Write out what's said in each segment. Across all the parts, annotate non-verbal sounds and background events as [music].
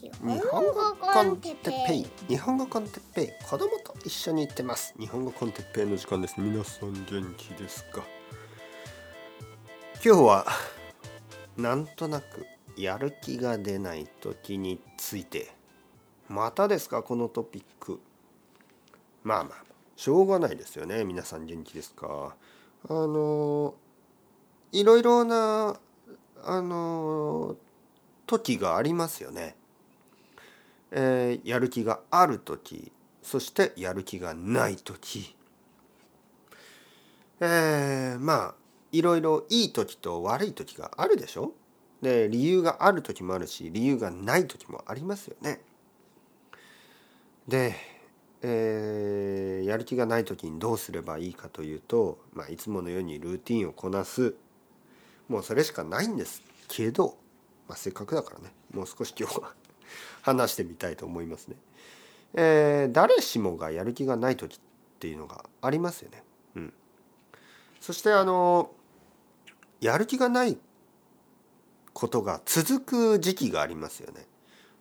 日本語コンテッペイ。日本語コンテッペイ。子供と一緒に行ってます日本語コンテッペイの時間です。皆さん元気ですか？今日はなんとなくやる気が出ない時について。またですか？このトピック。まあまあしょうがないですよね。皆さん元気ですか？あのいろいろなあの時がありますよね。えー、やる気がある時そしてやる気がない時。えー、まあいろいろいい時と悪い時があるでしょ？で理由がある時もあるし理由がない時もありますよね。で、えー、やる気がない時にどうすればいいかというと、まあ、いつものようにルーティンをこなす。もうそれしかないんですけど、まあ、せっかくだからねもう少し今日は話してみたいと思いますね。えー、誰しもがやる気がない時っていうのがありますよね。うん、そしてあのやる気がないことが続く時期がありますよね。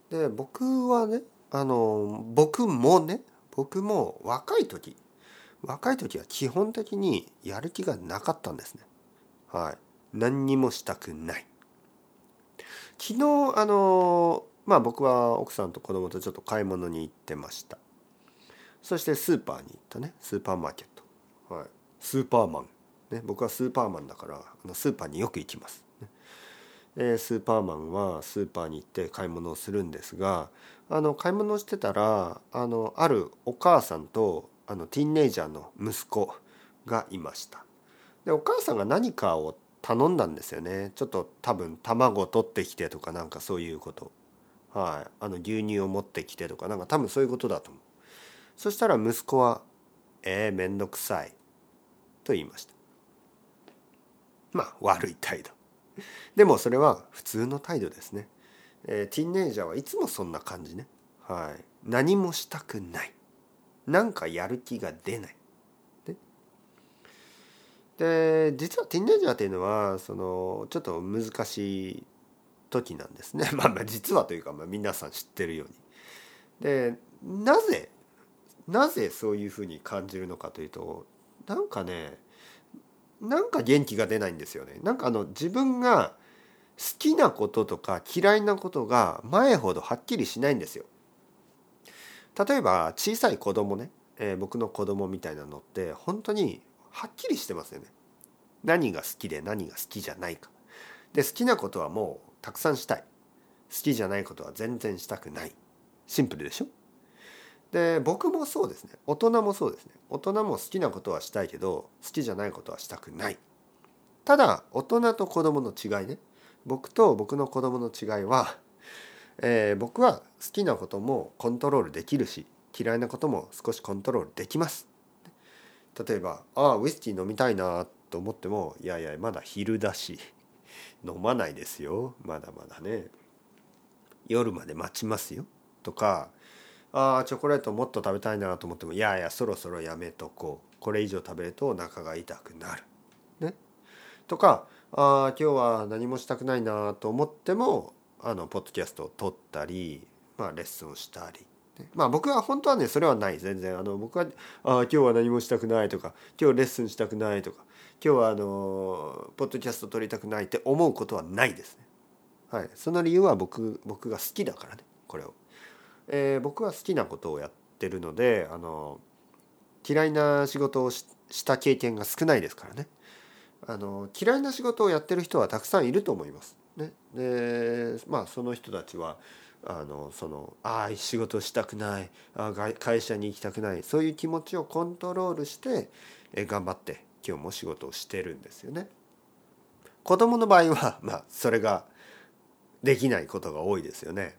で僕はねあの僕もね僕も若い時若い時は基本的にやる気がなかったんですね。はい。何にもしたくない。昨日あのまあ僕は奥さんと子供とちょっと買い物に行ってました。そしてスーパーに行ったね。スーパーマーケット、はい、スーパーマン、ね、僕はスーパーマンだからあのスーパーによく行きます、ね。えスーパーマンはスーパーに行って買い物をするんですがあの買い物をしてたらあのあるお母さんとあのティーンネイジャーの息子がいました。でお母さんが何かを頼んだんですよね。ちょっと多分卵取ってきてとかなんかそういうこと。はい、あの牛乳を持ってきてとかなんか多分そういうことだと思う。そしたら息子は「えー、めんどくさい」と言いました。まあ悪い態度。でもそれは普通の態度ですね、えー、ティーンネイジャーはいつもそんな感じね。はい。何もしたくない。なんかやる気が出ない。で実はティーンネイジャーっていうのはそのちょっと難しい時なんですね [laughs] まあまあ実はというか、まあ、皆さん知ってるように。でなぜなぜそういうふうに感じるのかというとなんかねなんか元気が出ないんですよね。なんかあの自分が好きなこととか嫌いなことが前ほどはっきりしないんですよ。例えば小さい子供ね、えー、僕の子供みたいなのって本当にはっきりしてますよね。何が好きで何が好きじゃないか。で好きなことはもうたくさんしたい。好きじゃないことは全然したくない。シンプルでしょ？で僕もそうですね。大人もそうですね。大人も好きなことはしたいけど好きじゃないことはしたくない。ただ大人と子供の違いね。僕と僕の子供の違いは、えー、僕は好きなこともコントロールできるし嫌いなことも少しコントロールできます。例えばああウイスキー飲みたいなと思ってもいやいやまだ昼だし。飲まないですよ。まだまだね。夜まで待ちますよ。とかあチョコレートもっと食べたいなと思ってもいやいやそろそろやめとこう。これ以上食べるとお腹が痛くなる。ね、とかあ今日は何もしたくないなと思ってもあのポッドキャストを撮ったり、まあ、レッスンをしたり。まあ僕は本当はねそれはない全然。あの僕はあ今日は何もしたくないとか今日レッスンしたくないとか今日はあのポッドキャスト撮りたくないって思うことはないですね。はい、その理由は僕僕が好きだからねこれを、えー、僕は好きなことをやってるのであの嫌いな仕事をした経験が少ないですからね。あの嫌いな仕事をやってる人はたくさんいると思います。ね、でまあその人たちはあのそのああ仕事したくないあ会社に行きたくないそういう気持ちをコントロールしてえ頑張って今日も仕事をしてるんですよね。子供の場合は [laughs] まあそれができないことが多いですよね。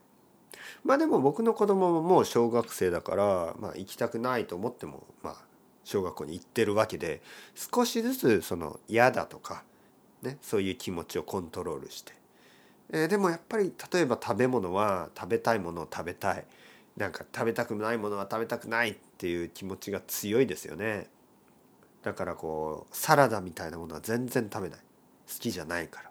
まあでも僕の子供ももう小学生だから、まあ、行きたくないと思ってもまあ小学校に行ってるわけで少しずつその嫌だとか、ね、そういう気持ちをコントロールして、えー、でもやっぱり例えば食べ物は食べたいものを食べたい。なんか食べたくないものは食べたくないっていう気持ちが強いですよね。だからこうサラダみたいなものは全然食べない。好きじゃないから、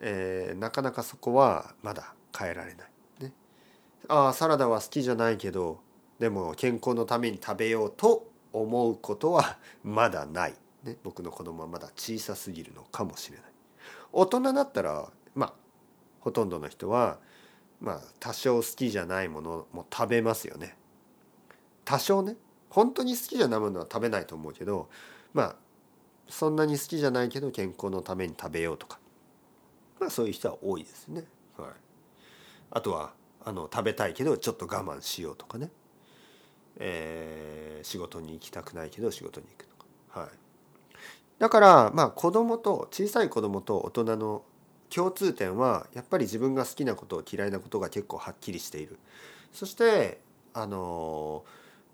えー、なかなかそこはまだ変えられない、ね。ああサラダは好きじゃないけどでも健康のために食べようと思うことはまだない、ね、僕の子供はまだ小さすぎるのかもしれない。大人だったらまあほとんどの人はまあ多少好きじゃないものも食べますよね。多少ね。本当に好きじゃないものは食べないと思うけどまあそんなに好きじゃないけど健康のために食べようとか。まあそういう人は多いですね。はい、あとはあの食べたいけどちょっと我慢しようとかね、えー、仕事に行きたくないけど仕事に行くとか。はい、だからまあ子供と小さい子供と大人の共通点はやっぱり自分が好きなこと嫌いなことが結構はっきりしている。そしてあの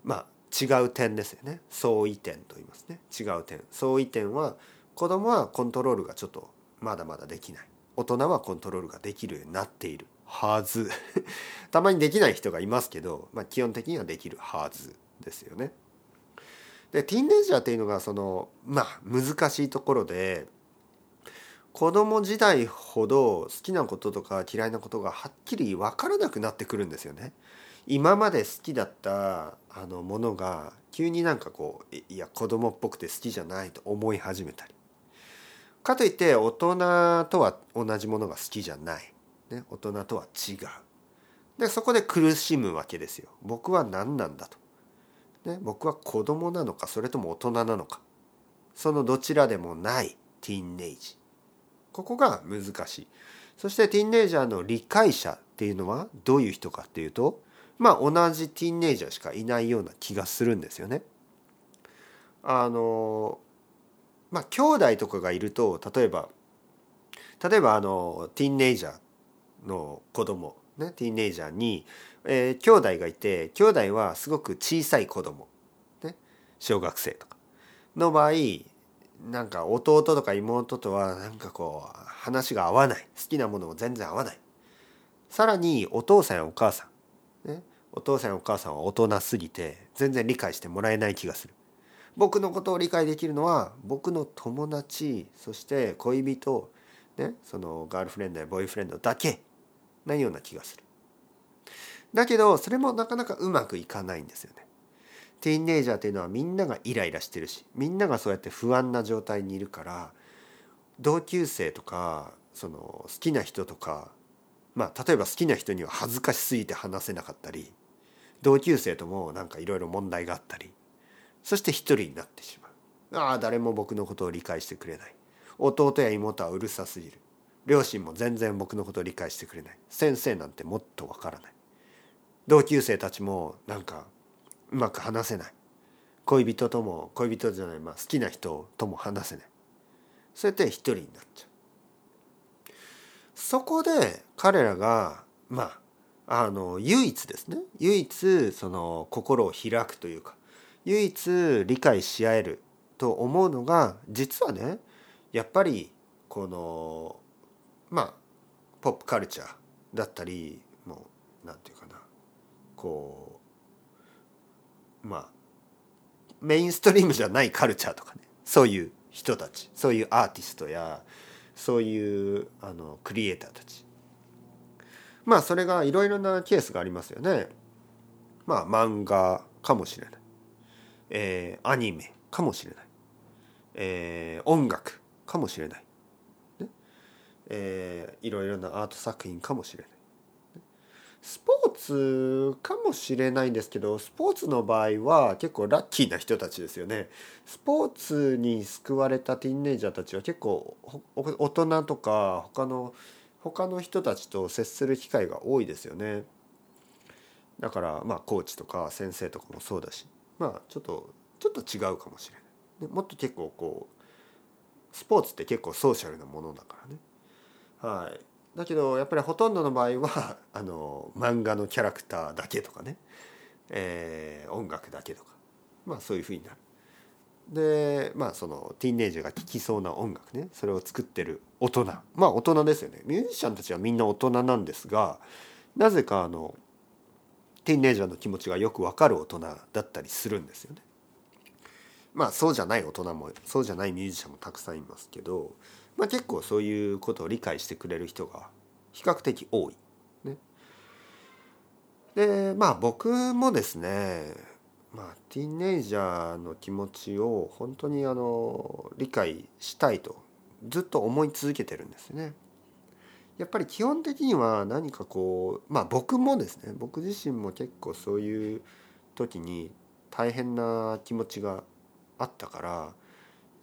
まあ違う点ですよね。相違点と言いますね。違う点。相違点は子供はコントロールがちょっとまだまだできない。大人はコントロールができるようになっている。はず。[laughs] たまにできない人がいますけど、まあ、基本的にはできるはずですよね。でティンエイジャーっていうのがそのまあ難しいところで子供時代ほど好きなこととか嫌いなことがはっきり分からなくなってくるんですよね。今まで好きだったあのものが急になんかこういや子供っぽくて好きじゃないと思い始めたり。かといって大人とは同じものが好きじゃない、ね、大人とは違う。でそこで苦しむわけですよ。僕は何なんだと、ね、僕は子供なのかそれとも大人なのか。そのどちらでもないティーンエイジ。ここが難しいそしてティーンエイジャーの理解者っていうのはどういう人かっていうとまあ同じティーンエイジャーしかいないような気がするんですよね。あのまあ兄弟とかがいると例えば例えばあのティーンエイジャーの子供ねティーンエイジャーに、えー、兄弟がいて兄弟はすごく小さい子供ね小学生とかの場合なんか弟とか妹とはなんかこう話が合わない。好きなものも全然合わない。さらにお父さんやお母さん。ね、お父さんやお母さんは大人すぎて全然理解してもらえない気がする。僕のことを理解できるのは僕の友達そして恋人、ね、そのガールフレンドやボーイフレンドだけ。ないような気がする。だけどそれもなかなかうまくいかないんですよね。ティーンエイジャーっていうのはみんながイライラしてるしみんながそうやって不安な状態にいるから同級生とかその好きな人とかまあ例えば好きな人には恥ずかしすぎて話せなかったり同級生ともなんかいろいろ問題があったりそして一人になってしまう。ああ誰も僕のことを理解してくれない。弟や妹はうるさすぎる。両親も全然僕のことを理解してくれない。先生なんてもっとわからない。同級生たちもなんかうまく話せない。恋人とも恋人じゃない、まあ、好きな人とも話せない。そうやって一人になっちゃう。そこで彼らがまああの唯一ですね。唯一その心を開くというか唯一理解し合えると思うのが実はねやっぱりこのまあポップカルチャーだったりもうなんていうかなこうまあメインストリームじゃないカルチャーとかね。そういう人たち。そういうアーティストやそういうあのクリエイターたち。まあそれがいろいろなケースがありますよね。まあ漫画かもしれない、えー、アニメかもしれない、えー、音楽かもしれない、ね。えー、いろいろなアート作品かもしれない。スポーツかもしれないんですけどスポーツの場合は結構ラッキーな人たちですよね。スポーツに救われたティーンネイジャーたちは結構大人とか他の他の人たちと接する機会が多いですよね。だからまあコーチとか先生とかもそうだしまあちょっとちょっと違うかもしれないで。もっと結構こうスポーツって結構ソーシャルなものだからね。はい。だけどやっぱりほとんどの場合は [laughs] あの漫画のキャラクターだけとかね、えー、音楽だけとか。まあそういうふうになる。でまあそのティーンエイジャーが聴きそうな音楽ね。それを作ってる大人。まあ大人ですよね。ミュージシャンたちはみんな大人なんですがなぜかあのティーンエイジャーの気持ちがよくわかる大人だったりするんですよね。まあそうじゃない大人もそうじゃないミュージシャンもたくさんいますけどまあ、結構そういうことを理解してくれる人が比較的多い。ね、でまあ僕もですねまあティーンエイジャーの気持ちを本当にあの理解したいとずっと思い続けてるんですね。やっぱり基本的には何かこうまあ僕もですね僕自身も結構そういう時に大変な気持ちがあったからや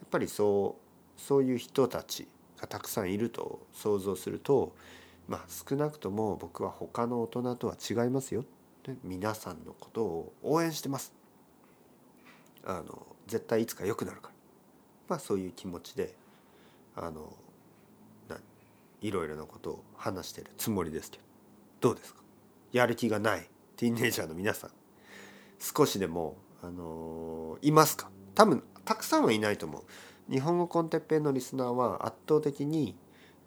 っぱりそうそういう人たちがたくさんいると想像するとまあ少なくとも僕は他の大人とは違いますよ。皆さんのことを応援してます。あの絶対いつか良くなるから。まあそういう気持ちであのいろいろなことを話してるつもりですけど。どうですか？やる気がないティーンエイジャーの皆さん。少しでも、あのいますか？多分たくさんはいないと思う。日本語コンテッペイのリスナーは圧倒的に、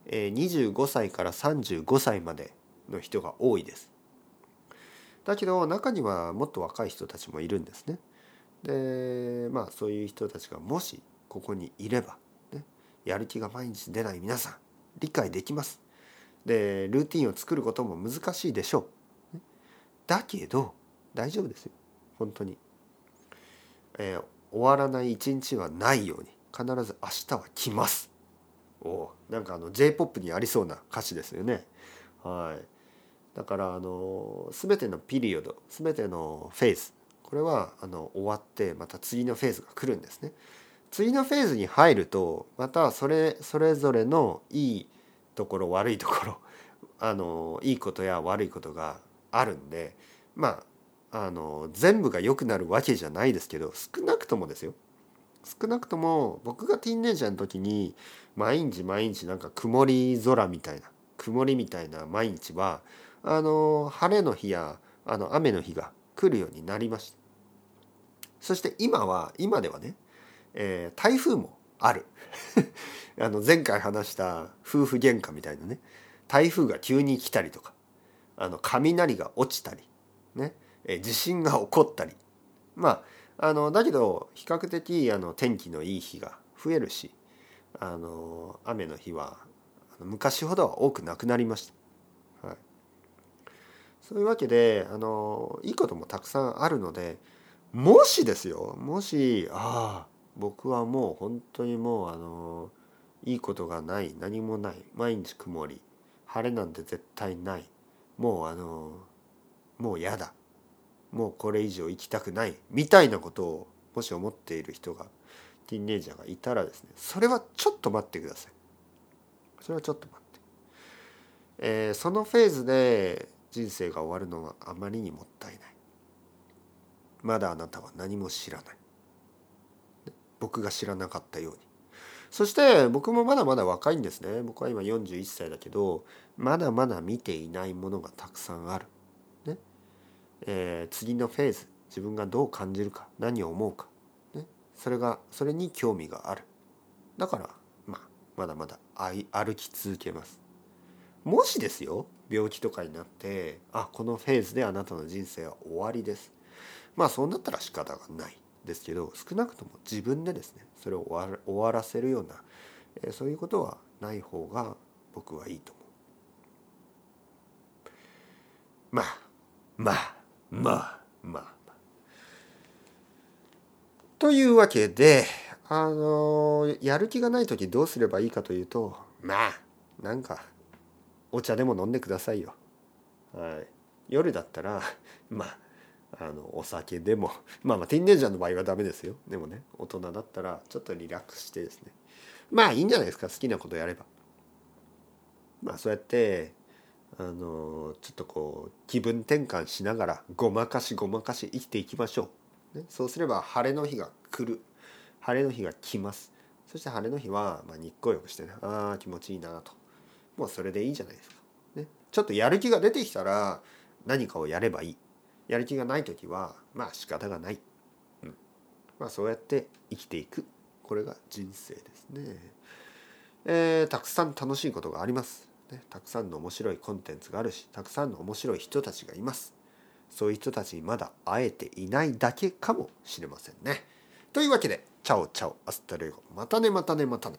25歳から35歳までの人が多いです。だけど中にはもっと若い人たちもいるんですね。でまあそういう人たちがもしここにいれば、ね、やる気が毎日出ない皆さん理解できます。でルーティンを作ることも難しいでしょう。だけど大丈夫ですよ。本当に、えー、終わらない一日はないように。必ず明日は来ます。おなんかあの J−POP にありそうな歌詞ですよね。はい。だからあの全てのピリオド全てのフェーズこれはあの終わってまた次のフェーズが来るんですね。次のフェーズに入るとまたそれそれぞれのいいところ悪いところ [laughs] あのいいことや悪いことがあるんでまああの全部が良くなるわけじゃないですけど少なくともですよ。少なくとも僕がティーンエイジャーの時に毎日毎日なんか曇り空みたいな曇りみたいな毎日はあの晴れの日やあの雨の日が来るようになりました。そして今は今ではねえー、台風もある。[laughs] あの前回話した夫婦喧嘩みたいなね台風が急に来たりとかあの雷が落ちたり、ねえー、地震が起こったりまああのだけど比較的あの天気のいい日が増えるしあの雨の日は昔ほどは多くなくなりました。はい、そういうわけであのいいこともたくさんあるのでもしですよもしああ僕はもう本当にもうあのいいことがない何もない毎日曇り晴れなんて絶対ないもうあのもう嫌だもうこれ以上生きたくないみたいなことをもし思っている人がティーンエイジャーがいたらですねそれはちょっと待ってください。それはちょっと待って、えー、そのフェーズで人生が終わるのはあまりにもったいない。まだあなたは何も知らない。僕が知らなかったように。そして僕もまだまだ若いんですね。僕は今41歳だけどまだまだ見ていないものがたくさんある、えー、次のフェーズ自分がどう感じるか何を思うか、ね、それがそれに興味がある。だからまあまだまだ歩き続けます。もしですよ病気とかになってあこのフェーズであなたの人生は終わりです。まあそうなったら仕方がない。ですけど少なくとも自分でですねそれを終わらせるような、えそういうことはない方が僕はいいと思う。まあまあまあまあ。というわけであのやる気がない時どうすればいいかというとまあなんかお茶でも飲んでくださいよ。はい、夜だったらまああのお酒でも。まあまあティーンエイジャーの場合はダメですよ。でもね大人だったらちょっとリラックスしてですね。まあいいんじゃないですか。好きなことやれば。まあそうやってあのちょっとこう気分転換しながらごまかしごまかし生きていきましょう、ね、そうすれば晴れの日が来る。晴れの日が来ます。そして晴れの日は、まあ、日光浴してねああ気持ちいいなと。もうそれでいいじゃないですか、ね、ちょっとやる気が出てきたら何かをやればいい。やる気がない時はまあ仕方がない、うん、まあそうやって生きていく。これが人生ですね、えー、たくさん楽しいことがあります、ね、たくさんの面白いコンテンツがあるしたくさんの面白い人たちがいます。そういう人たちにまだ会えていないだけかもしれませんね。というわけで ciao ciao hasta luego またねまたねまたね。